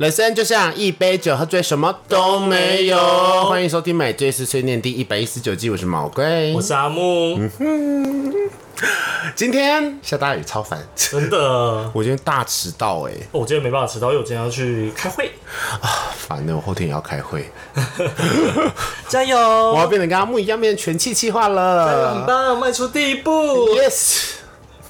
人生就像一杯酒，喝醉什么都没有。欢迎收听《买醉是碎念》第一百一十九季，我是毛龟我。是阿木，嗯今天下大雨，超烦。真的，哦 我今天大迟到哎、我今天没办法迟到，因为我今天要去开会啊，烦的，我后天也要开会，加油！我要变得跟阿木一样，变成全气气化了很了。棒，迈出第一步。Yes。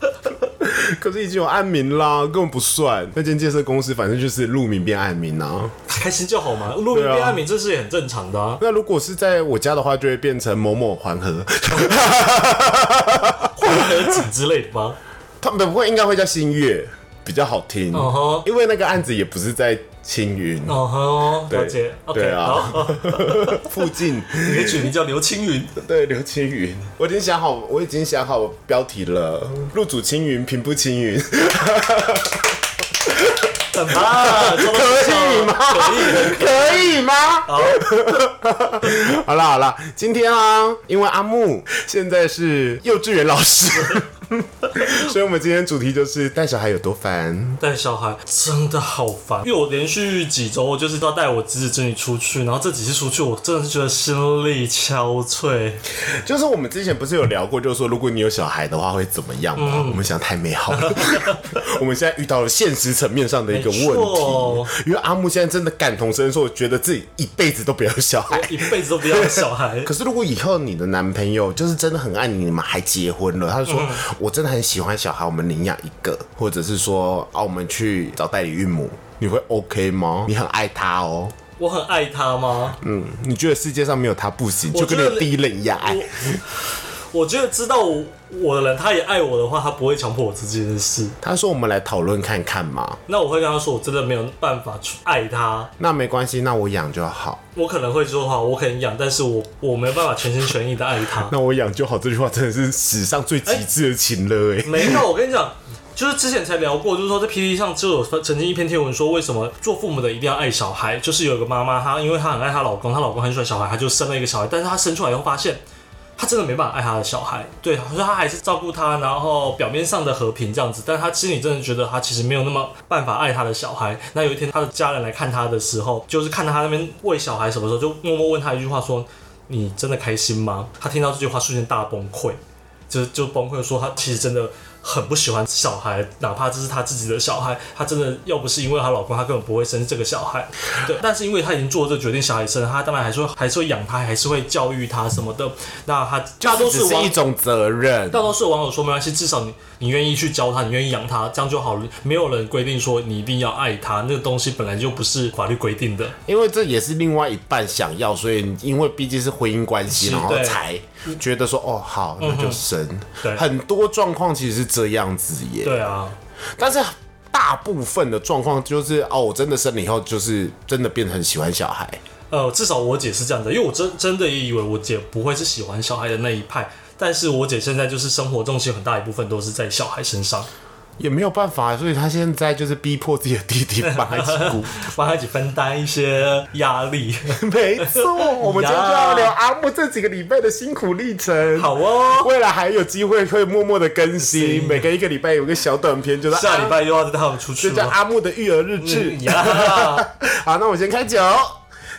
可是已经有暗名啦，根本不算。那间建设公司反正就是路名变暗名啊。开心就好嘛，路边对啊变暗名这是也很正常的啊。那如果是在我家的话，就会变成某某环河。环河景之类的吗？他们不会应该会叫新月，比较好听。因为那个案子也不是在青云哦吼，对了解。对啊，附近。你可以取名叫刘青云。对，刘青云，我已经想好，我已经想好标题了。入主青云，平步青云，怎么，可可以吗？可以。可以吗？好，好啦好啦，今天啊，因为阿木现在是幼稚园老师，所以我们今天主题就是带小孩有多烦。带小孩真的好烦，因为我连续几周就是都要带我侄子侄女出去，然后这几次出去，我真的是觉得心力憔悴。就是我们之前不是有聊过，就是说如果你有小孩的话会怎么样吗？我们想太美好了，我们现在遇到了现实层面上的一个问题，因为阿木现在真的感同身受，觉得自己一辈子都不要小孩。一辈子都不要小孩。可是如果以后你的男朋友就是真的很爱你，你们还结婚了，他就说、我真的很喜欢小孩，我们领养一个，或者是说啊我们去找代理孕母，你会 OK 吗？你很爱他哦，我很爱他吗？嗯，你觉得世界上没有他不行，就跟你的第一任一样爱。我觉得知道我我的人，他也爱我的话，他不会强迫我做这件事。他说我们来讨论看看嘛，那我会跟他说，我真的没有办法去爱他。那没关系，那我养就好。我可能会说话，我可能养，但是我我没有办法全心全意的爱他。那我养就好这句话真的是史上最极致的情了哎、没有，我跟你讲，就是之前才聊过，就是说在 PPT 上就有曾经一篇贴文说，为什么做父母的一定要爱小孩？就是有一个妈妈，她因为她很爱她老公，她老公很喜欢小孩，她就生了一个小孩，但是她生出来以后发现。他真的没办法爱他的小孩，对，所以他还是照顾他，然后表面上的和平这样子，但他心里真的觉得他其实没有那么办法爱他的小孩。那有一天他的家人来看他的时候，就是看到他那边喂小孩什么时候，就默默问他一句话说：“你真的开心吗？”他听到这句话瞬间大崩溃，就就崩溃说他其实真的很不喜欢小孩，哪怕这是她自己的小孩，她真的要不是因为她老公，她根本不会生这个小孩。对，但是因为她已经做了这个决定，小孩生了，她当然还是会还是会养他，还是会教育他什么的。那她大多数是一种责任。大多数网友说没关系，至少你你愿意去教他，你愿意养他，这样就好了。没有人规定说你一定要爱他，那个东西本来就不是法律规定的。因为这也是另外一半想要，所以因为毕竟是婚姻关系，是然后对才觉得说哦好，那就生。对很多状况其实是这样子耶。对啊，但是大部分的状况就是哦，我真的生了以后，就是真的变得很喜欢小孩。呃，至少我姐是这样的，因为我真真的也以为我姐不会是喜欢小孩的那一派，但是我姐现在就是生活重心很大一部分都是在小孩身上，也没有办法，所以他现在就是逼迫自己的弟弟帮他一起顾。帮他一起分担一些压力。没错，我们今天就要聊阿木这几个礼拜的辛苦历程。好哦，未来还有机会会默默的更新，每隔一个礼拜有个小短片，就是下礼拜又要带他们出去就叫。阿木的育儿日志。嗯，好，那我先开酒。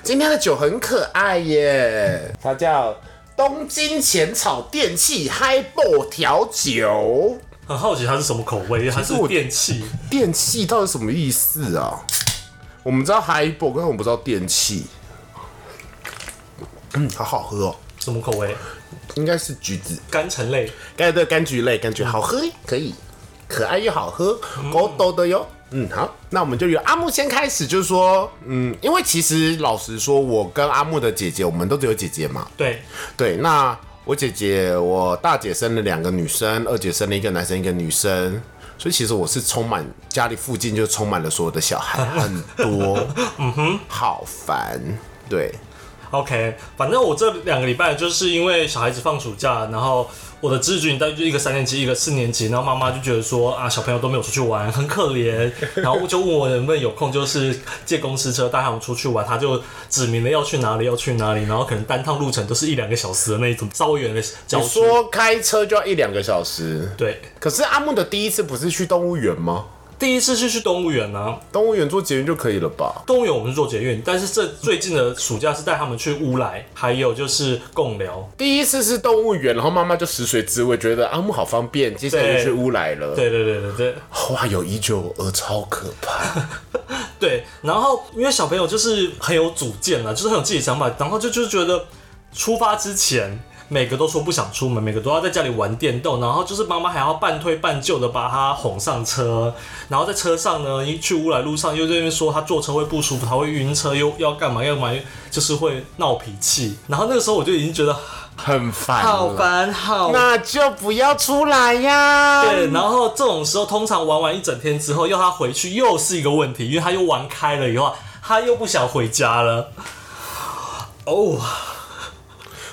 今天的酒很可爱耶，它叫东京浅草电器 Highball 调酒。很好奇它是什么口味，还是我电器。电器到底什么意思啊？我们知道 Highball，但我们不知道电器。嗯，好好喝哦，什么口味？应该是橘子，柑橙类。刚才的柑橘类，感觉好喝，可以，可爱又好喝，狗豆的哟。嗯，好，那我们就由阿木先开始，就是说，嗯，因为其实老实说，我跟阿木的姐姐，我们都只有姐姐嘛，对，对，那我姐姐，我大姐生了两个女生，二姐生了一个男生，一个女生，所以其实我是充满家里附近就充满了所有的小孩，很多，嗯哼，好烦，对，OK，反正我这两个礼拜就是因为小孩子放暑假，然后我的侄子女带就一个三年级，一个四年级，然后妈妈就觉得说啊，小朋友都没有出去玩，很可怜，然后就问我能不能有空，就是借公司车带他们出去玩，他就指明了要去哪里，要去哪里，然后可能单趟路程都是一两个小时的那一种，稍微远的郊你。说开车就要一两个小时，对，可是阿木的第一次不是去动物园吗？第一次是去动物园啊，动物园做捷运就可以了吧？动物园我们是做捷运，但是这最近的暑假是带他们去乌来，还有就是贡寮。第一次是动物园，然后妈妈就食髓知味，觉得阿木好方便，接下来就去乌来了。对对对对对哇，有依旧，而，超可怕。对，然后因为小朋友就是很有主见了，就是很有自己的想法，然后就就是觉得出发之前。每个都说不想出门，每个都要在家里玩电动，然后就是妈妈还要半推半就的把他哄上车，然后在车上呢，一去乌来路上又在那边说他坐车会不舒服，他会晕车，又要干嘛要嘛，就是会闹脾气。然后那个时候我就已经觉得很烦，好烦，好，那就不要出来呀。对，然后这种时候通常玩完一整天之后，要他回去又是一个问题，因为他又玩开了以后，他又不想回家了。哦。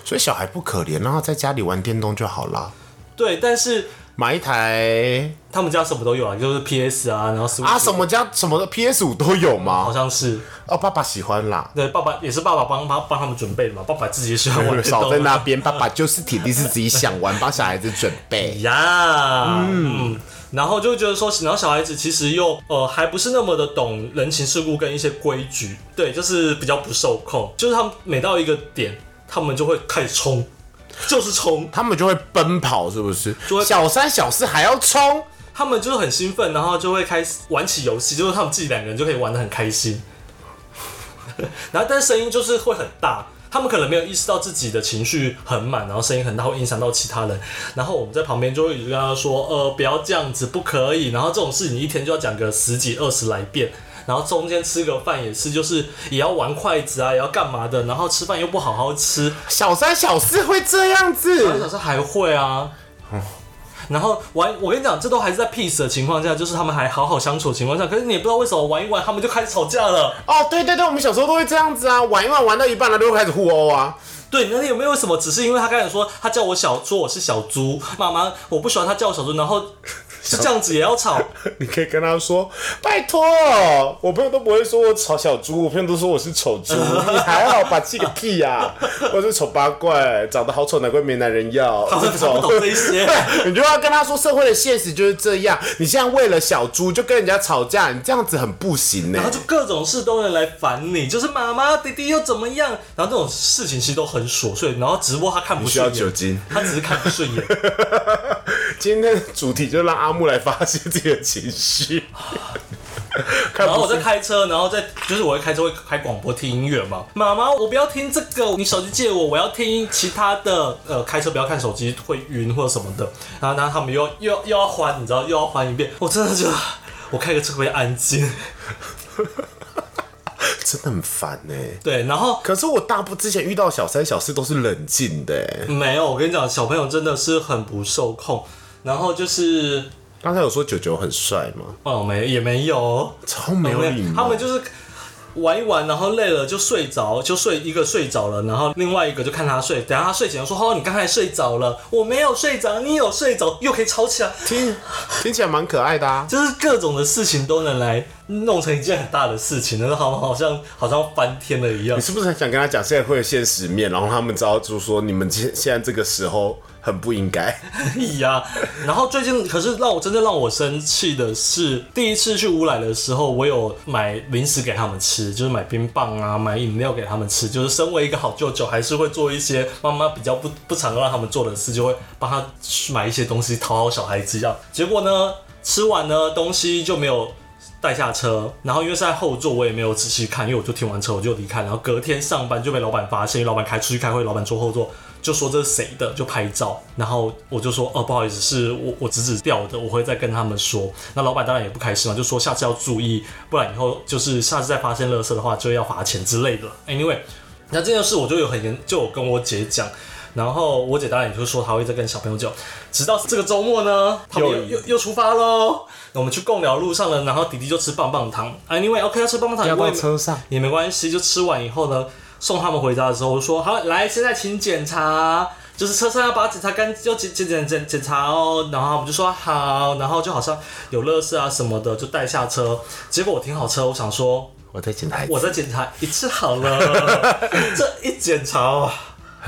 所以小孩不可怜，然后在家里玩电动就好啦。对，但是买一台，他们家什么都有啊，就是 PS 啊，然后啊，什么家什么的 PS 五都有吗？好像是。哦，爸爸喜欢啦。对，爸爸也是爸爸帮帮帮他们准备的嘛。爸爸自己也喜欢玩。少在那边，爸爸就是铁定是自己想玩，帮小孩子准备 呀。嗯，然后就觉得说，然后小孩子其实又呃还不是那么的懂人情世故跟一些规矩，对，就是比较不受控，就是他们每到一个点。他们就会开始冲，就是冲，他们就会奔跑，是不是？小三小四还要冲，他们就是很兴奋，然后就会开始玩起游戏，就是他们自己两个人就可以玩的很开心。然后，但是声音就是会很大，他们可能没有意识到自己的情绪很满，然后声音很大会影响到其他人。然后我们在旁边就会一直跟他说：“呃，不要这样子，不可以。”然后这种事你一天就要讲个十几二十来遍。然后中间吃个饭也是，就是也要玩筷子啊，也要干嘛的。然后吃饭又不好好吃，小三小四会这样子，小三小四还会啊。然后玩，我跟你讲，这都还是在 peace 的情况下，就是他们还好好相处的情况下。可是你也不知道为什么玩一玩，他们就开始吵架了。哦，对对对，我们小时候都会这样子啊，玩一玩玩到一半了，就会开始互殴啊。对，那你有没有什么？只是因为他刚才说他叫我小，说我是小猪妈妈，我不喜欢他叫我小猪，然后。是这样子也要吵？你可以跟他说：“拜托，我朋友都不会说我吵小猪，我朋友都说我是丑猪。你还好吧？气个屁呀！我是丑八怪，长得好丑，难怪没男人要。他不懂这些，你就要跟他说社会的现实就是这样。你现在为了小猪就跟人家吵架，你这样子很不行呢。然后就各种事都能来烦你，就是妈妈、弟弟又怎么样？然后这种事情其实都很琐碎。然后直播他看不顺眼，酒精，他只是看不顺眼。今天的主题就让阿木来发泄自己的情绪。然后我在开车，然后在就是我会开车会开广播听音乐嘛。妈妈，我不要听这个，你手机借我，我要听其他的。呃，开车不要看手机，会晕或者什么的。然后，然后他们又又又要还，你知道，又要还一遍。我真的就我开个车会安静。真的很烦呢。对，然后可是我大部之前遇到小三小四都是冷静的。没有，我跟你讲，小朋友真的是很不受控。然后就是刚才有说九九很帅吗？哦，没也没有，超没有礼貌。他们就是玩一玩，然后累了就睡着，就睡一个睡着了，然后另外一个就看他睡。等下他睡醒了说：“哦，你刚才睡着了，我没有睡着，你有睡着，又可以吵起来。”听听起来蛮可爱的啊，就是各种的事情都能来弄成一件很大的事情，那好好像好像翻天了一样。你是不是很想跟他讲现在会有现实面，然后他们知道就是说你们现现在这个时候。很不应该 呀。然后最近可是让我真正让我生气的是，第一次去乌来的时候，我有买零食给他们吃，就是买冰棒啊，买饮料给他们吃。就是身为一个好舅舅，还是会做一些妈妈比较不不常让他们做的事，就会帮他买一些东西讨好小孩子。这样结果呢，吃完呢东西就没有带下车，然后因为是在后座，我也没有仔细看，因为我就停完车我就离开。然后隔天上班就被老板发现，因为老板开出去开会，老板坐后座。就说这是谁的，就拍照，然后我就说哦，不好意思，是我我侄子掉的，我会再跟他们说。那老板当然也不开心嘛，就说下次要注意，不然以后就是下次再发现垃圾的话，就要罚钱之类的。Anyway，那这件事我就有很严，就有跟我姐讲，然后我姐当然也就说她会再跟小朋友讲，直到这个周末呢，他们又又又出发喽。我们去共寮路上了，然后弟弟就吃棒棒糖。Anyway，OK，要吃棒棒糖，要在车上也没关系，就吃完以后呢。送他们回家的时候，我说好，来，现在请检查，就是车上要把它检查干，要检检检检检查哦。然后我们就说好，然后就好像有乐事啊什么的，就带下车。结果我停好车，我想说，我再检查，我再检查一次好了。这一检查，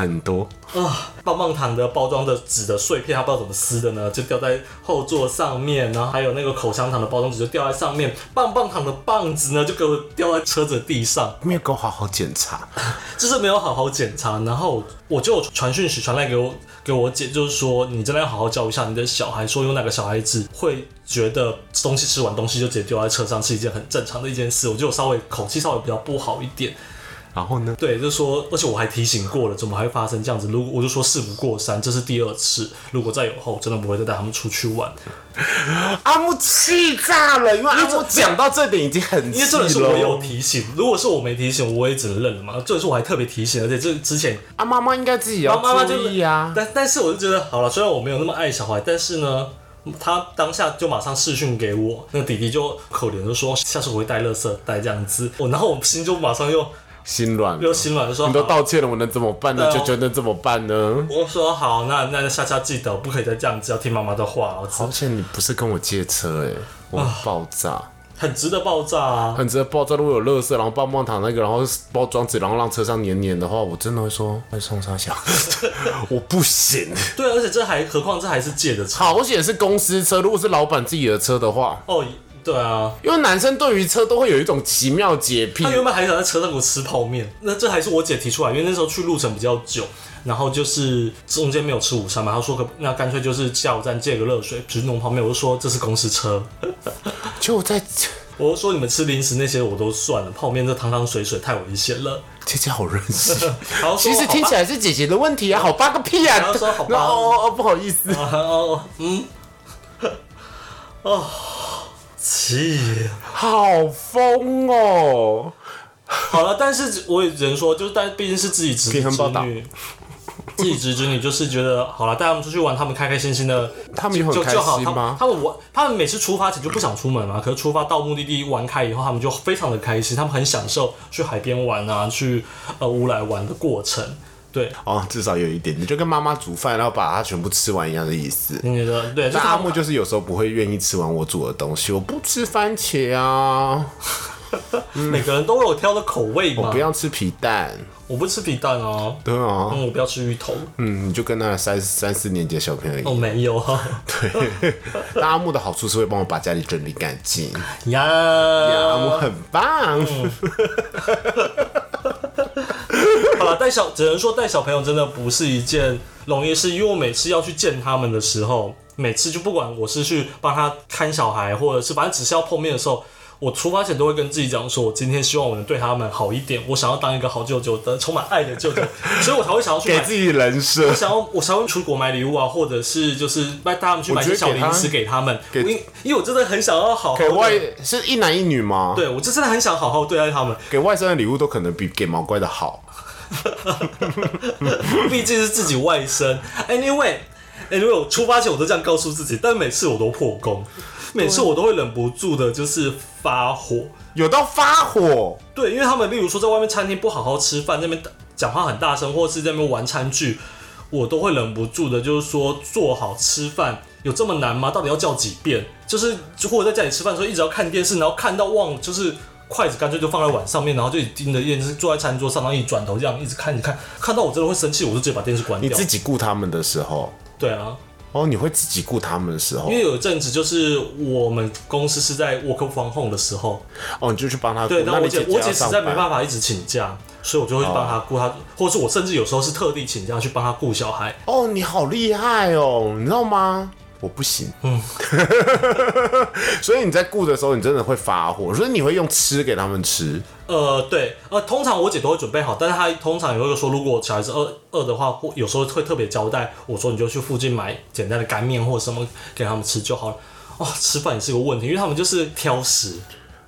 很多。啊，棒棒糖的包装的纸的碎片，他不知道怎么撕的呢，就掉在后座上面，然后还有那个口香糖的包装纸就掉在上面，棒棒糖的棒子呢就给我掉在车子的地上，没有给我好好检查，就是没有好好检查，然后我就传讯息传来给我给我姐，就是说你真的要好好教育一下你的小孩，说有哪个小孩子会觉得东西吃完东西就直接丢在车上是一件很正常的一件事，我就稍微口气稍微比较不好一点。然后呢？对，就是说，而且我还提醒过了，怎么还会发生这样子？如果我就说事不过三，这是第二次，如果再有后，真的不会再带他们出去玩。阿木气炸了，因为阿木讲到这点已经很了。因为这点是我有提醒，如果是我没提醒，我也只能认了嘛。这点是我还特别提醒，而且这之前啊，妈妈应该自己要妈妈注意啊。但但是我就觉得好了，虽然我没有那么爱小孩，但是呢，他当下就马上视讯给我，那个弟弟就可怜就说，下次我会带垃圾袋这样子。我然后我心就马上又心软了，又心软，就说你都道歉了，我能怎么办呢？就觉得怎么办呢？我说好，那那下次要记得，不可以再这样子，要听妈妈的话。我好险你不是跟我借车哎、我很爆炸，很值得爆炸啊！很值得爆炸。如果有垃圾，然后棒棒糖那个，然后包装纸，然后让车上黏黏的话，我真的会说会送上小，我不行。对，而且这还何况这还是借的车好险是公司车，如果是老板自己的车的话，哦。对啊，因为男生对于车都会有一种奇妙洁癖他。原本还想在车上给我吃泡面，那这还是我姐提出来，因为那时候去路程比较久，然后就是中间没有吃午餐嘛，他说可那干脆就是加油站借个热水，只是弄泡面。我就说这是公司车，就 在我就说你们吃零食那些我都算了，泡面这汤汤水水太危险了。姐姐 好任性。然后说其实听起来是姐姐的问题啊，好吧个屁啊！然后说好吧然后哦哦不好意思，好吧哦嗯哦气。好疯哦。好了，但是我也只能说，就是但毕竟是自己侄子平衡报道侄女，自己侄子女就是觉得好了，带他们出去玩，他们开开心心的，他们有很开就就好。他们吗？他们玩，他们每次出发前就不想出门嘛，可是出发到目的地玩开以后，他们就非常的开心，他们很享受去海边玩啊，去呃乌来玩的过程。对，哦，至少有一点，你就跟妈妈煮饭，然后把它全部吃完一样的意思。你觉得对？就但是他们阿木就是有时候不会愿意吃完我煮的东西，我不吃番茄啊，每个人都有挑的口味嘛我不。要吃皮蛋，我不吃皮蛋哦，对啊，嗯，我不要吃芋头。嗯，你就跟那三三四年级的小朋友一哦，样。没有啊对，那阿木的好处是会帮我把家里整理干净，呀。阿木很棒。带小只能说带小朋友真的不是一件容易事，因为我每次要去见他们的时候，每次就不管我是去帮他看小孩，或者是反正只是要碰面的时候，我出发前都会跟自己讲说，我今天希望我能对他们好一点，我想要当一个好舅舅的，充满爱的舅舅，所以我才会想要去买给自己人设我，想要，我想要出国买礼物啊，或者是就是带他们去买些小零食给他们，给因为因为我真的很想要好好给外，是一男一女吗？，对我就真的很想好好对待他们，给外甥的礼物都可能比给毛怪的好。毕竟是自己外甥。Anyway，哎，如果出发前我都这样告诉自己，但每次我都破功，每次我都会忍不住的就是发火。有到发火，对，因为他们例如说在外面餐厅不好好吃饭，那边讲话很大声，或者是在那边玩餐具，我都会忍不住的，就是说做好吃饭有这么难吗？到底要叫几遍？就是或者在家里吃饭的时候一直要看电视，然后看到忘，就是筷子干脆就放在碗上面，然后就盯着电视，坐在餐桌上，然后一转头这样一直看，一看，看到我真的会生气，我就直接把电视关掉你自。己顾他们的时候，对啊，哦，你会自己顾他们的时候因，为有一阵子就是我们公司是在 work from home 的时候，哦，你就去帮他顾。对，那我姐姐我姐实在没法。办法一直请假，所以我就会帮她顾她，或者是我甚至有时候是特地请假去帮她顾小孩。哦，你好厉害哦，你知道吗？我不行，嗯，所以你在顾的时候，你真的会发火，所以你会用吃给他们吃，呃，对，呃，通常我姐都会准备好，但是她通常也会说，如果小孩子饿饿的话，或有时候会特别交代我说，你就去附近买简单的干面或者什么给他们吃就好了。哦，吃饭也是个问题，因为他们就是挑食，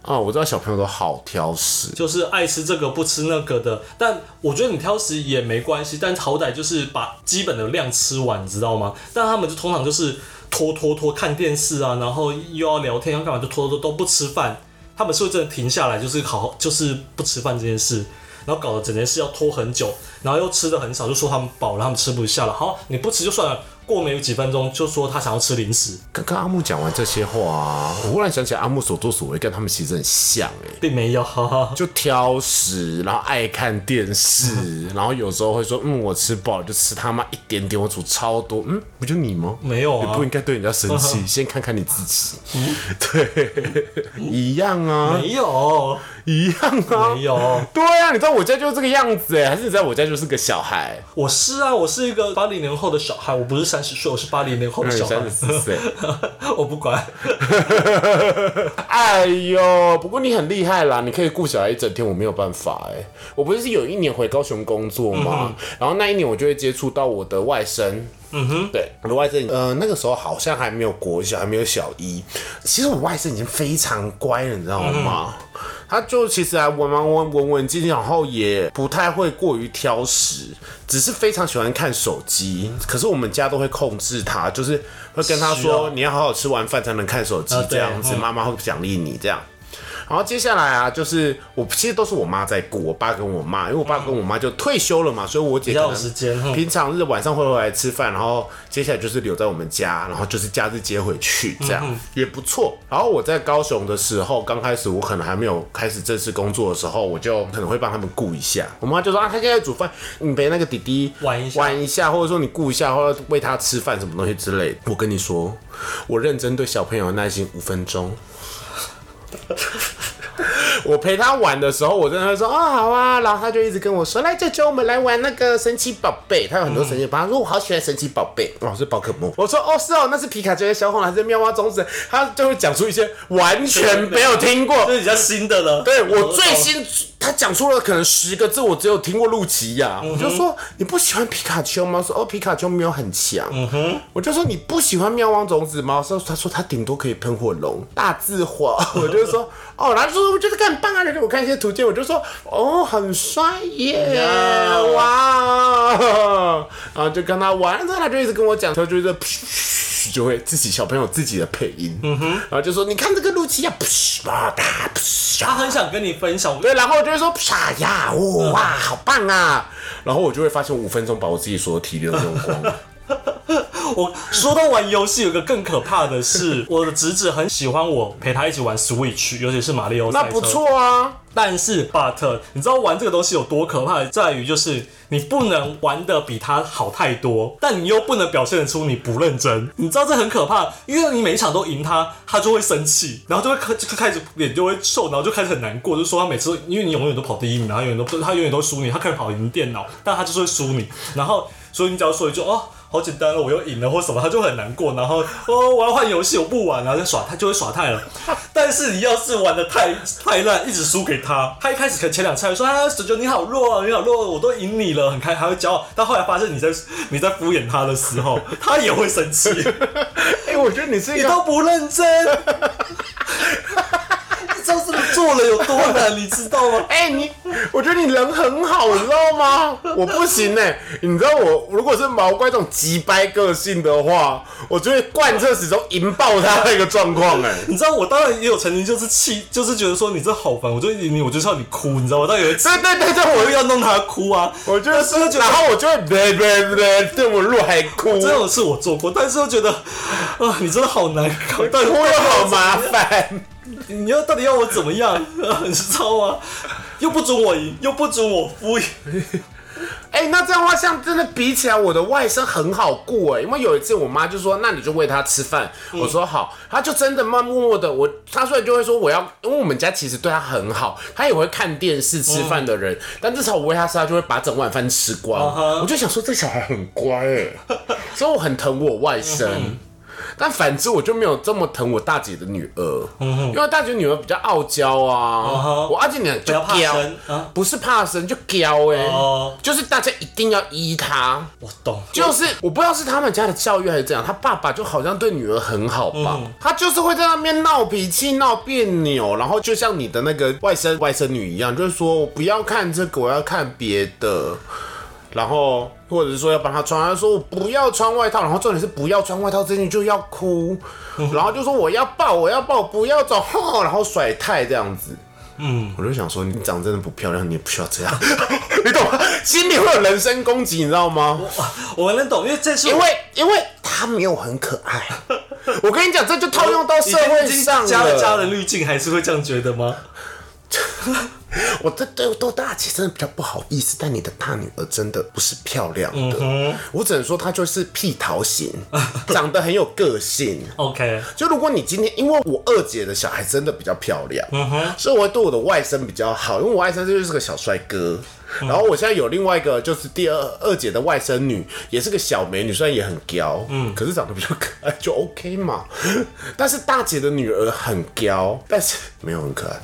哦，我知道小朋友都好挑食，就是爱吃这个不吃那个的。但我觉得你挑食也没关系，但好歹就是把基本的量吃完，你知道吗？但他们就通常就是拖拖拖看电视啊，然后又要聊天要干嘛就拖拖都不吃饭。他们是不是真的停下来，就是好好就是不吃饭这件事，然后搞得整件事要拖很久，然后又吃的很少，就说他们饱了，他们吃不下了。好，你不吃就算了，过没有几分钟就说他想要吃零食，刚刚阿木讲完这些话、啊，我忽然想起来阿木所作所为跟他们其实很像哎、并没有。就挑食，然后爱看电视，然后有时候会说，嗯，我吃饱了就吃他妈一点点，我煮超多，嗯，不就你吗？没有啊你不应该对人家生气，先看看你自己。对，一样啊，没有，一样啊，没有。对啊，你在我家就是这个样子哎，还是你在我家就是个小孩？我是啊，我是一个八零年后的小孩，我不是三十岁，我是八零年后的小孩三十。四岁。我不管，哎呦，不过你很厉害啦，你可以顾小孩一整天，我没有办法哎。我不是有一年回高雄工作嘛，然后那一年我就会接触到我的外甥。嗯哼，对，我的外甥，呃，那个时候好像还没有国小，还没有小一。其实我外甥已经非常乖了，你知道吗？他就其实还文文文文文静静，然后也不太会过于挑食，只是非常喜欢看手机。可是我们家都会控制他，就是会跟他说，你要好好吃完饭才能看手机，这样子，妈妈会奖励你这样。然后接下来啊，就是我其实都是我妈在顾，我爸跟我妈，因为我爸跟我妈就退休了嘛，所以我姐平常日晚上会回来吃饭，然后接下来就是留在我们家，然后就是假日接回去，这样、也不错。然后我在高雄的时候，刚开始我可能还没有开始正式工作的时候，我就可能会帮他们顾一下。我妈就说啊，她现在煮饭，你陪那个弟弟玩一下玩一下，或者说你顾一下，或者喂他吃饭什么东西之类的。我跟你说，我认真对小朋友的耐心五分钟。我陪他玩的时候，我真的会说哦好啊，然后他就一直跟我说来舅舅，我们来玩那个神奇宝贝。他有很多神奇宝贝，他说我好喜欢神奇宝贝，哦是宝可梦。我说哦是哦，那是皮卡丘、小红还是妙蛙种子？他就会讲出一些完全没有听过这。是比较新的了。对我最新，他讲出了可能十个字，我只有听过露琪亚。我就说你不喜欢皮卡丘吗？说哦皮卡丘没有很强。嗯哼。我就说你不喜欢喵王种子吗？说他说他顶多可以喷火龙、大字火。我就说哦，然后就说我觉得很棒啊，就给我看一些图鉴，我就说哦很帅耶，呀哇，然后就跟他玩，然后他就一直跟我讲，他就一直 就会自己小朋友自己的配音，嗯哼，然后就说你看这个露琪亚，啪哒啪。他很想跟你分享，对，然后我就会说啪呀，哇，好棒啊！然后我就会发现五分钟把我自己所有体力都用光了。我说到玩游戏，有个更可怕的是，我的侄子很喜欢我陪他一起玩 Switch，尤其是马里奥赛车。那不错啊，但是，but 你知道玩这个东西有多可怕？在于就是你不能玩的比他好太多，但你又不能表现得出你不认真。你知道这很可怕，因为你每一场都赢他，他就会生气，然后就会开就开始脸就会臭，然后就开始很难过，就说他每次都因为你永远都跑第一名，然后永远都他永远都输你，他可以跑赢电脑，但他就是会输你，然后所以你只要说一句哦。好简单了，我又赢了或什么，他就很难过，然后哦，我要换游戏，我不玩了，就耍他就会耍太了。但是你要是玩的太太烂，一直输给他，他一开始可能前两次还说啊，九九你好弱啊，你好弱，我都赢你了，很开，还会骄傲。但后来发现你在你在敷衍他的时候，他也会生气，哎、我觉得你是一个，你都不认真。你知道这个做了有多难，你知道吗？哎、你，我觉得你人很好，你知道吗？我不行哎、你知道我如果是毛怪这种急掰个性的话，我就会贯彻始终引爆他那个状况哎。你知道我当然也有曾经就是气，就是觉得说你这好烦，我就赢你，我就是要你哭，你知道吗？我当然有一次对对对对，我我又要弄他哭啊，我就得是觉得然后我就会对对对，对我录还哭，这种事我做过，但是又觉得啊，你真的好难搞，到底哭又好麻烦。你要到底要我怎么样？你知道吗？又不准我赢，又不准我敷衍。哎、那这样的话，像真的比起来，我的外甥很好过哎，因为有一次我妈就说，那你就喂他吃饭。我说好，他就真的慢默默的，我他虽然就会说我要，因为我们家其实对他很好，他也会看电视吃饭的人，但至少我喂他吃，他就会把整碗饭吃光。我就想说这小孩很乖哎，所以我很疼我外甥。但反之，我就没有这么疼我大姐的女儿，因为大姐女儿比较傲娇啊，嗯我二姐女儿就怕娇生啊不是怕生就娇哎、哦。就是大家一定要依她。我懂，就是我不知道是他们家的教育还是怎样，他爸爸就好像对女儿很好吧，他就是会在那边闹脾气、闹别扭，然后就像你的那个外甥外甥女一样，就是说我不要看这个，我要看别的，然后或者是说要帮他穿，他说我不要穿外套，然后重点是不要穿外套，这件就要哭，然后就说我要抱，我要抱，不要走，吼然后甩太这样子。嗯，我就想说，你长得真的不漂亮，你也不需要这样，你懂吗？心里会有人身攻击，你知道吗？我能懂，因为这是因为因为他没有很可爱。我跟你讲，这就套用到社会上加了加了滤镜，还是会这样觉得吗？我这对豆大姐真的比较不好意思，但你的大女儿真的不是漂亮的，我只能说她就是屁桃型，长得很有个性。OK，就如果你今天，因为我二姐的小孩真的比较漂亮，所以我会对我的外甥比较好，因为我外甥就是个小帅哥。然后我现在有另外一个，就是第二二姐的外甥女，也是个小美女，虽然也很娇，嗯，可是长得比较可爱，就 OK 嘛。但是大姐的女儿很娇，但是没有很可爱。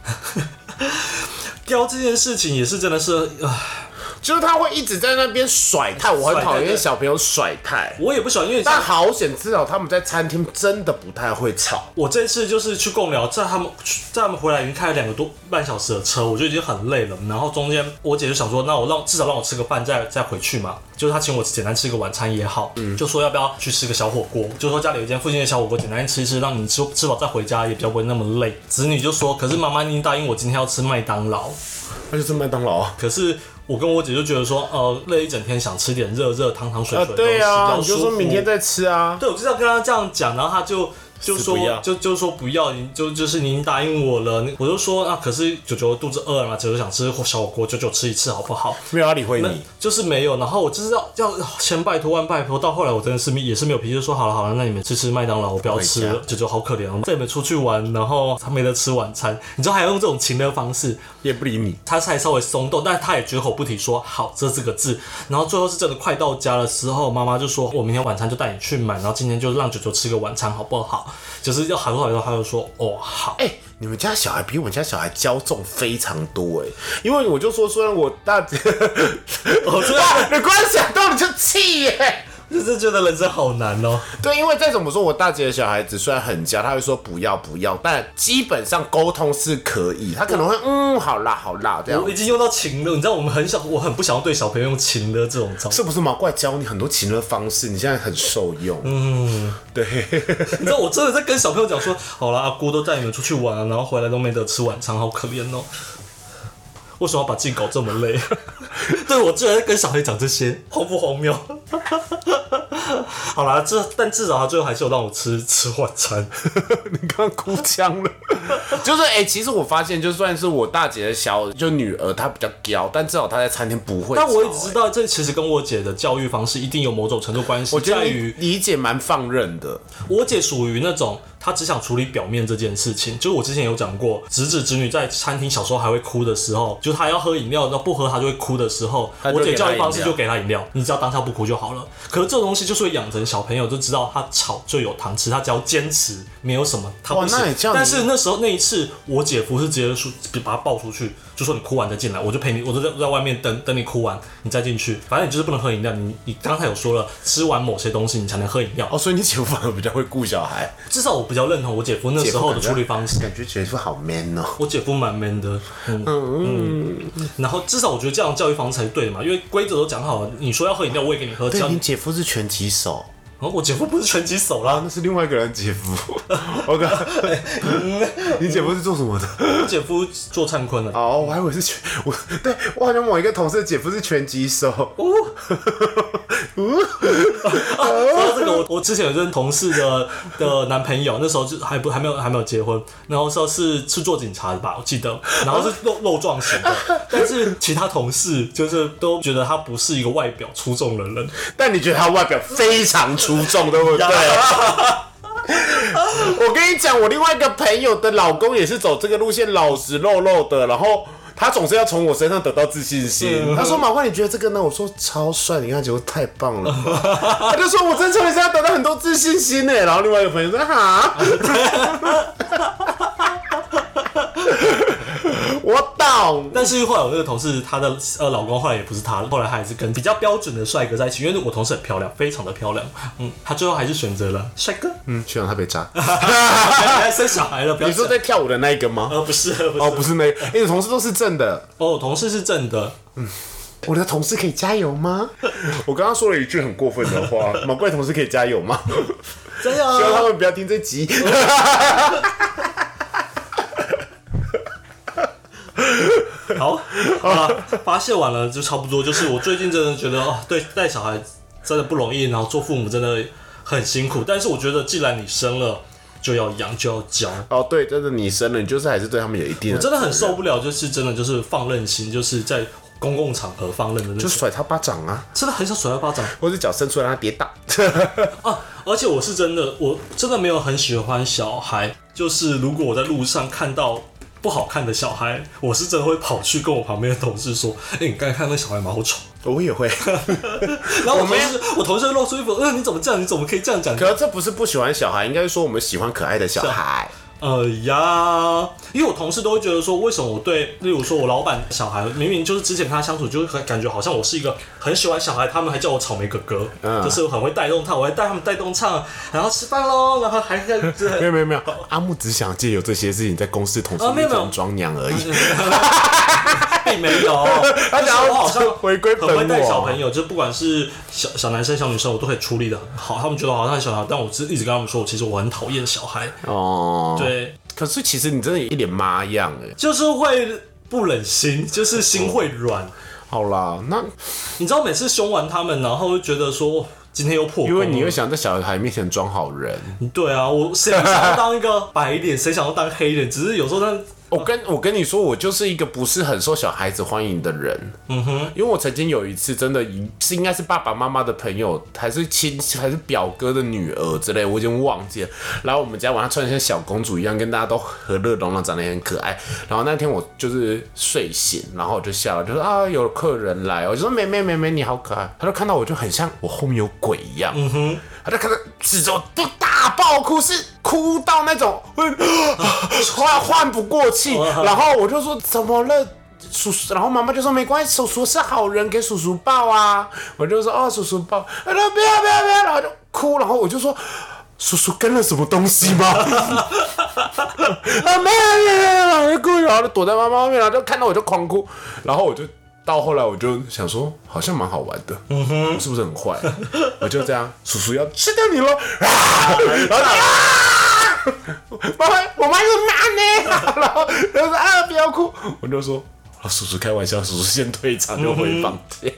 雕这件事情也是真的是，唉，就是他会一直在那边甩态，我很讨厌小朋友甩态。我也不喜欢，因为但好险，至少他们在餐厅真的不太会吵。我这次就是去共聊，在他们在他们回来已经开了两个多半小时的车，我就已经很累了。然后中间我姐就想说，那我让至少让我吃个饭再再回去嘛，就是她请我简单吃个晚餐也好，嗯就说要不要去吃个小火锅，就说家里有一间附近的小火锅，简单吃一吃，让你吃吃饱再回家也比较不会那么累。子女就说，可是妈妈已经答应我今天要吃麦当劳，那就吃麦当劳啊。可是。我跟我姐就觉得说，呃，累一整天，想吃点热热汤汤水啊水的东西，对啊，比较你就说明天再吃啊。对，我就是要跟她这样讲，然后她就就说就就说不要，你就就是您答应我了，你我就说啊，可是九九肚子饿了嘛，九九想吃小火锅，九九吃一次好不好？没有要理会那你，就是没有，然后我就是要要千拜托万拜托，到后来我真的是也是没有脾气，就说好了好了，那你们去吃麦当劳，我不要吃了，九九好可怜哦，带你们出去玩，然后他没得吃晚餐，你知道还要用这种情的方式，也不理你。他才稍微松动，但是他也绝口不提说好这四个字。然后最后是真的快到家的时候，妈妈就说：“我明天晚餐就带你去买，然后今天就让九九吃个晚餐好不好？”就是要好多好多，他就说：“哦，好。哎、你们家小孩比我们家小孩骄纵非常多哎，因为我就说，虽然我大姐，哦，这哇，你光想到你就气耶。就是觉得人生好难哦。对，因为再怎么说，我大姐的小孩子虽然很娇，他会说不要不要，但基本上沟通是可以，他可能会嗯，好啦好啦这样我。已经用到情了，你知道我们很小，我很不想要对小朋友用情的这种招。是不是毛怪教你很多情的方式？你现在很受用。嗯，对。你知道我真的在跟小朋友讲说，好啦，阿姑都带你们出去玩啊，然后回来都没得吃晚餐，好可怜哦。为什么要把自己搞这么累？对我居然在跟小黑讲这些，荒不荒谬？好啦，这但至少他最后还是有让我吃吃晚餐。你刚刚哭腔了，就是哎、其实我发现，就算是我大姐的小就女儿，她比较娇，但至少她在餐厅不会吵。但我一直知哎，道，这其实跟我姐的教育方式一定有某种程度关系，我觉得于理解蛮放任的。我姐属于那种，她只想处理表面这件事情。就是我之前有讲过，侄子侄女在餐厅小时候还会哭的时候，就是她要喝饮料，然后不喝她就会哭的时候，我姐教育方式就给她饮料，你只要当下不哭就好了。可是这种东西就是会养成小朋友就知道他吵就有糖吃，他只要坚持，没有什么他不行哇那你这样。但是那时候那一次，我姐夫是直接说把他抱出去，就说你哭完再进来，我就陪你，我就在在外面等等你哭完，你再进去。反正你就是不能喝饮料，你你刚才有说了，吃完某些东西你才能喝饮料。哦，所以你姐夫反而比较会顾小孩，至少我比较认同我姐夫那时候的处理方式。感觉姐夫好 man 哦。我姐夫蛮 man 的，嗯嗯，然后至少我觉得这样教育方式才是对的嘛，因为规则都讲好了，你说要喝饮料，我也给你喝。这对，你，姐夫是拳击手哦我姐夫不是拳击手啦，啊，那是另外一个人姐夫。OK，你姐夫是做什么的？我姐夫做灿坤的。哦，我还以为是拳，我对我好像某一个同事的姐夫是拳击手。说到这个，我我之前有任同事的的男朋友，那时候就还不还没有还没有结婚，然后说是是做警察的吧，我记得，然后是肉肉壮型的，但是其他同事就是都觉得他不是一个外表出众的人，但你觉得他外表非常出众，对 不对？我跟你讲，我另外一个朋友的老公也是走这个路线，老实肉肉的，然后。他总是要从我身上得到自信心。他说：“马冠，你觉得这个呢？”我说：“超帅，你看结果太棒了吧。”他就说：“我真从你身上得到很多自信心呢。”然后另外一个朋友说：“哈。”我懂，但是后来我那个同事，她的呃老公后来也不是她，后来她还是跟比较标准的帅哥在一起，因为我同事很漂亮，非常的漂亮，嗯，她最后还是选择了帅哥，嗯，希望他被渣。还生小孩了，不要你说在跳舞的那一个吗？呃不是不是哦，不是那个，哎，你的同事都是正的。哦，我同事是正的，我的同事可以加油吗？我刚刚说了一句很过分的话，毛怪同事可以加油吗？这样希望他啊，们不要听这集。好，好了，发泄完了就差不多。就是我最近真的觉得，哦，对，带小孩真的不容易，然后做父母真的很辛苦。但是我觉得，既然你生了，就要养，就要教。哦，对，真的你生了，你就是还是对他们有一定的，我真的很受不了，就是真的就是放任心，就是在公共场合放任的那种，就甩他巴掌啊，真的很想甩他巴掌或者脚伸出来让他跌倒。啊！而且我是真的，我真的没有很喜欢小孩，就是如果我在路上看到。不好看的小孩，我是真的会跑去跟我旁边的同事说：“ 哎、你刚才看那小孩蛮好丑。我也会，” 然后我同事，我同事露出一副：“呃，你怎么这样？你怎么可以这样讲？”可是这不是不喜欢小孩，应该是说我们喜欢可爱的小孩。呃呀，因为我同事都会觉得说，为什么我对，例如说我老板小孩，明明就是之前跟他相处，就会很感觉好像我是一个很喜欢小孩，他们还叫我草莓哥哥，嗯就是很会带动他，我还带他们带动唱，然后吃饭喽，然后还在就是没有没有没有，阿木只想借由这些事情在公司同事面前装娘而已。并没有，他就是想要我好像回归本我很会带小朋友，就不管是小小男生、小女生，我都可以处理的很好。他们觉得我好像很小孩，但我是一直跟他们说，我其实我很讨厌小孩。哦，。对，可是其实你真的一脸妈样哎。就是会不忍心，就是心会软。好啦，那你知道每次凶完他们，然后就觉得说今天又破功了，因为你又想在小孩面前装好人。对啊，我谁不想要当一个白脸，谁想要当黑脸？只是有时候他我跟我跟你说，我就是一个不是很受小孩子欢迎的人。嗯哼，因为我曾经有一次真的是应该是爸爸妈妈的朋友，还是亲还是表哥的女儿之类，我已经忘记了。然后我们家晚上穿的像小公主一样，跟大家都和乐融融，长得很可爱。然后那天我就是睡醒，然后我就笑了，就说啊有客人来，我就说妹妹妹妹你好可爱。他就看到我就很像我后面有鬼一样。嗯哼，他就看到指着都大爆哭，是哭到那种换 换不过气。然后我就说怎么了？叔叔，然后妈妈就说没关系，叔叔是好人，给叔叔抱啊。我就说哦，叔叔抱，他说不要不要不要，然后就哭，然后我就说叔叔跟了什么东西吗？啊没有没有没有，然后就哭，然后就躲在妈妈后面，然后就看到我就狂哭，然后我就到后来我就想说好像蛮好玩的，嗯哼，我是不是很坏？我就这样，叔叔要吃掉你喽，啊，然后就啊，妈妈，我妈说妈呢，然后然后说啊不要哭，我就说。啊，叔叔开玩笑，叔叔先退场就回房间。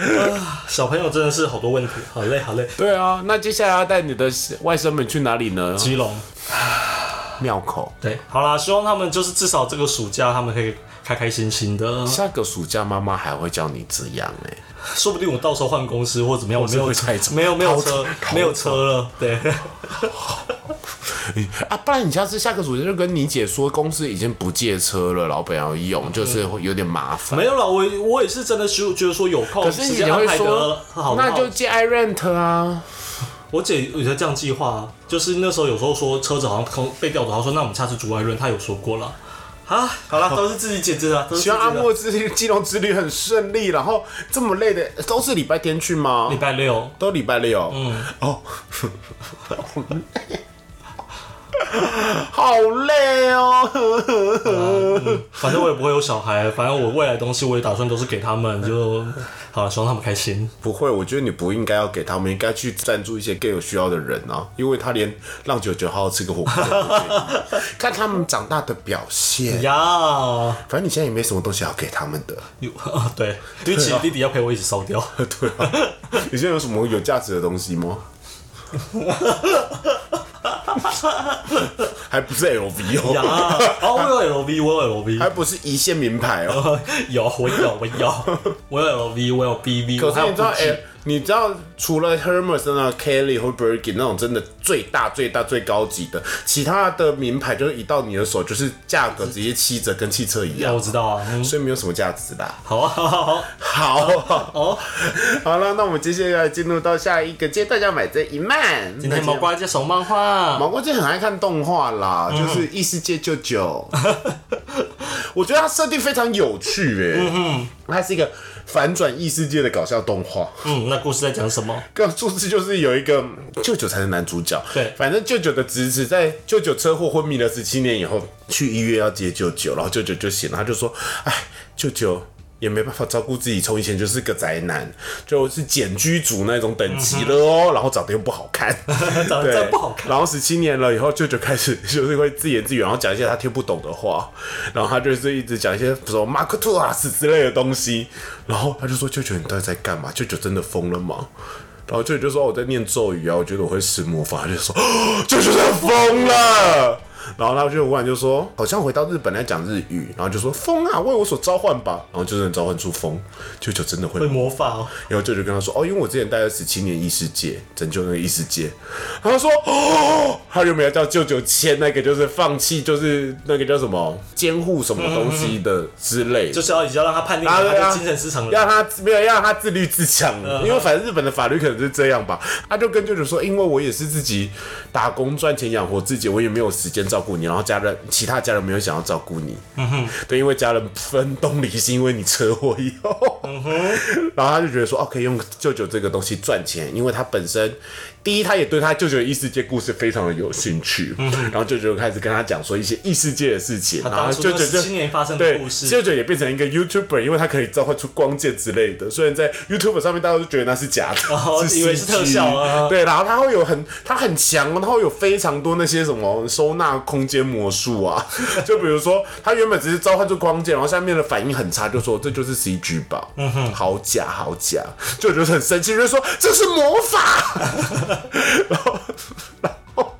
小朋友真的是好多问题，好累好累。对啊，那接下来要带你的外甥们去哪里呢？基隆，庙口。对，好啦，希望他们就是至少这个暑假他们可以开开心心的，下个暑假妈妈还会叫你这样哎、说不定我到时候换公司或怎么样，我没有会太早没有没有逃车没有车了，对，啊，不然你下次下个暑假就跟你姐说，公司已经不借车了，老板要用，就是会有点麻烦。没有了，我我也是真的是觉得说有空，可是你姐会说那就借 i rent 啊。我姐有在这样计划、啊，就是那时候有时候说车子好像空被调走，她说那我们下次租 i rent，，她有说过了。啊，好了，都是自己解决的，希望阿。莫之金融之旅很顺利，然后这么累的都是礼拜天去吗礼？拜六，都礼拜六。嗯，哦，好累哦。反正我也不会有小孩，反正我未来的东西我也打算都是给他们，就 好了，希望他们开心。不会，我觉得你不应该要给他们，应该去赞助一些更有需要的人啊，因为他连让九九好好吃个火锅看他们长大的表现。呀，反正你现在也没什么东西要给他们的，有啊，对，对不起，弟弟要陪我一起烧掉。对啊。你现在有什么有价值的东西吗？还不是 LV 呀，哦，哦，我有 LV，我有 LV，还不是一线名牌哦。有，我有，我有，我有 LV，我有 BV，可我还有是你知道，Gucci。哎、你知道除了 Hermes 那 Kelly 或 Birkin 那种真的最大、最大、最高级的，其他的名牌就是一到你的手就是价格直接七折，跟汽车一，样。我，知道啊，嗯，所以没有什么价值啦。好啊，好好好，好，哦，好了，那我们接下来进入到下一个阶段，要买这一漫。今天毛瓜介手漫画，毛瓜姐很爱看动画啦，嗯就是异世界舅舅。我觉得它设定非常有趣诶、它是一个反转异世界的搞笑动画。嗯，那故事在讲什么？个 故事就是有一个舅舅才是男主角，对反正舅舅的侄子在舅舅车祸昏迷了十七年以后，去医院要接舅舅，然后舅舅就醒了，他就说：“哎，舅舅。”也没办法照顾自己，从以前就是个宅男，就是简居族那种等级了哦，然后长得又不好看，长得真不好看。然后十七年了以后，舅舅开始就是会自言自语，然后讲一些他听不懂的话，然后他就是一直讲一些什么马克吐拉斯之类的东西，然后他就说：“舅舅，你到底在干嘛？舅舅真的疯了吗？”然后舅舅就说：“我在念咒语啊，我觉得我会施魔法。”他就说：“舅舅真的疯了。”然后他就忽然就说，好像回到日本来讲日语，然后就说风啊，为我所召唤吧，然后就能召唤出风，舅舅真的会会魔法哦。然后舅舅跟他说，哦，因为我之前待了十七年异世界，拯救那个异世界。他说，哦，他有没有叫舅舅签那个，就是放弃，就是那个叫什么监护什么东西的之类，就是要要让他判定他的精神失常了，让他没有要让他自律自强，因为反正日本的法律可能是这样吧。他就跟舅舅说，因为我也是自己打工赚钱养活自己，我也没有时间照顾你，然后家人其他家人没有想要照顾你，嗯哼，对，因为家人分东离是，因为你车祸以后，嗯哼，然后他就觉得说，哦，可以用舅舅这个东西赚钱，因为他本身。第一，他也对他舅舅的异世界故事非常的有兴趣，然后舅舅开始跟他讲说一些异世界的事情，然后舅舅就今年发生的故事，舅舅也变成一个 YouTuber，因为他可以召唤出光剑之类的。虽然在 YouTuber 上面大家都觉得那是假的，以为是特效啊。对，然后他会有很他很强，然后有非常多那些什么收纳空间魔术啊，就比如说他原本只是召唤出光剑，然后下面的反应很差，就说这就是 CG 吧，嗯哼，好假好假，舅舅很生气，就说这是魔法。然后，然后，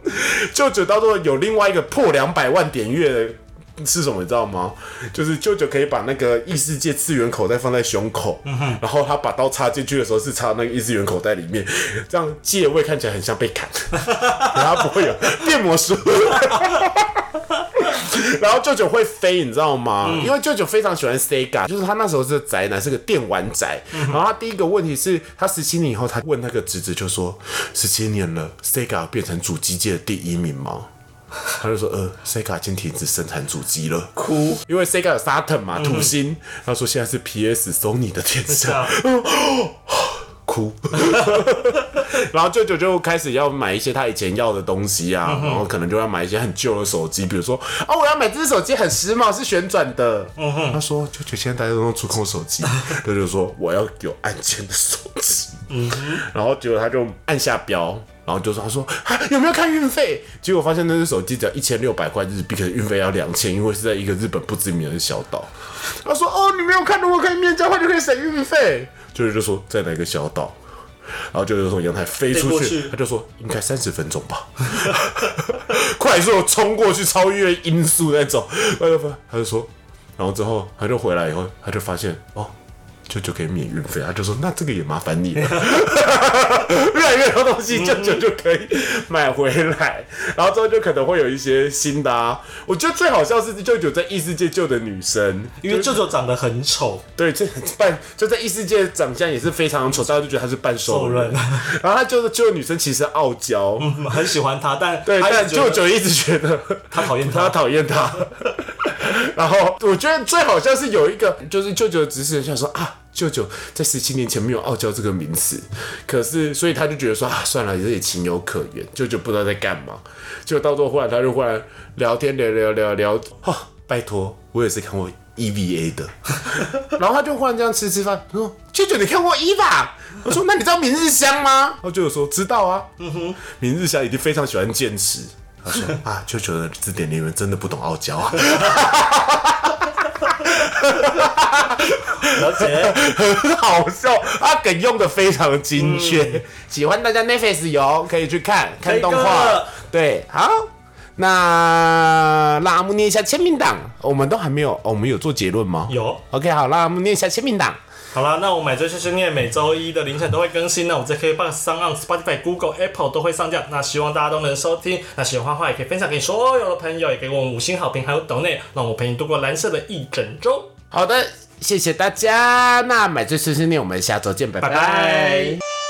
舅舅到时候有另外一个破两百万点阅的是什么？你知道吗？就是舅舅可以把那个异世界次元口袋放在胸口，然后他把刀插进去的时候是插那个异次元口袋里面，这样借位看起来很像被砍，然后不会有变魔术。然后舅舅会飞，你知道吗？因为舅舅非常喜欢 Sega，就是他那时候是宅男，是个电玩宅。然后他第一个问题是他十七年以后，他问那个侄子就说：十七年了，Sega 变成主机界的第一名吗？他就说：呃，Sega 已经停止生产主机了。哭，因为 Sega 有 Saturn 嘛，土星。他说现在是 PS Sony 的天下。哭，然后舅舅就开始要买一些他以前要的东西啊，然后可能就要买一些很旧的手机，比如说哦，我要买这只手机很时髦，是旋转的。他说舅舅现在大家都用触控手机，舅舅说我要有按键的手机。然后结果他就按下标，然后就说他说有没有看运费？结果发现那只手机只要一千六百块日币，可能运费要两千，因为是在一个日本不知名的小岛。他说哦，你没有看，如果可以面交换就可以省运费。舅舅就说在哪个小岛，然后舅舅从阳台飞出去，他就说应该三十分钟吧，快速冲过去超越音速那种，他就说，然后之后他就回来以后，他就发现哦。舅舅可以免运费，他就说那这个也麻烦你了。越来越多东西，舅舅就可以买回来，然后之后就可能会有一些新的啊。我觉得最好笑是舅舅在异世界救的女生，因为舅舅长得很丑，对，这半就在异世界长相也是非常丑，大家就觉得他是半兽人。然后他就是救的女生其实傲娇，很喜欢他，但对，但舅舅一直觉得他讨厌他，他讨厌他。然后我觉得最好像是有一个，就是舅舅的指使人想说啊。舅舅在十七年前没有“傲娇”这个名词，可是所以他就觉得说啊，算了，也情有可原。舅舅不知道在干嘛，就到最后忽然他就忽然聊天聊聊聊聊，哦，拜托，我也是看过 EVA 的，然后他就忽然这样吃吃饭，他说：“舅舅，你看过 EVA？” 我说：“那你知道明日香吗？”然后舅舅说：“知道啊。”嗯哼，明日香一定非常喜欢剑齿。他说：“啊，舅舅的字典里面真的不懂傲娇啊。”而且很好笑，阿梗用的非常精确，喜欢大家 Netflix 有可以去看看动画。对，好，那让阿木念一下签名档，我们都还没有，哦我们有做结论吗？有，OK，好，让阿木念一下签名档。好了，那我买这些训练每周一的凌晨都会更新，那我在 KBox、上 o Spotify、Google、Apple 都会上架，那希望大家都能收听。那喜欢的话也可以分享给所有的朋友，也给我五星好评，还有抖内，让我陪你度过蓝色的一整周。好的，谢谢大家。那买醉碎碎念，我们下周见，拜拜。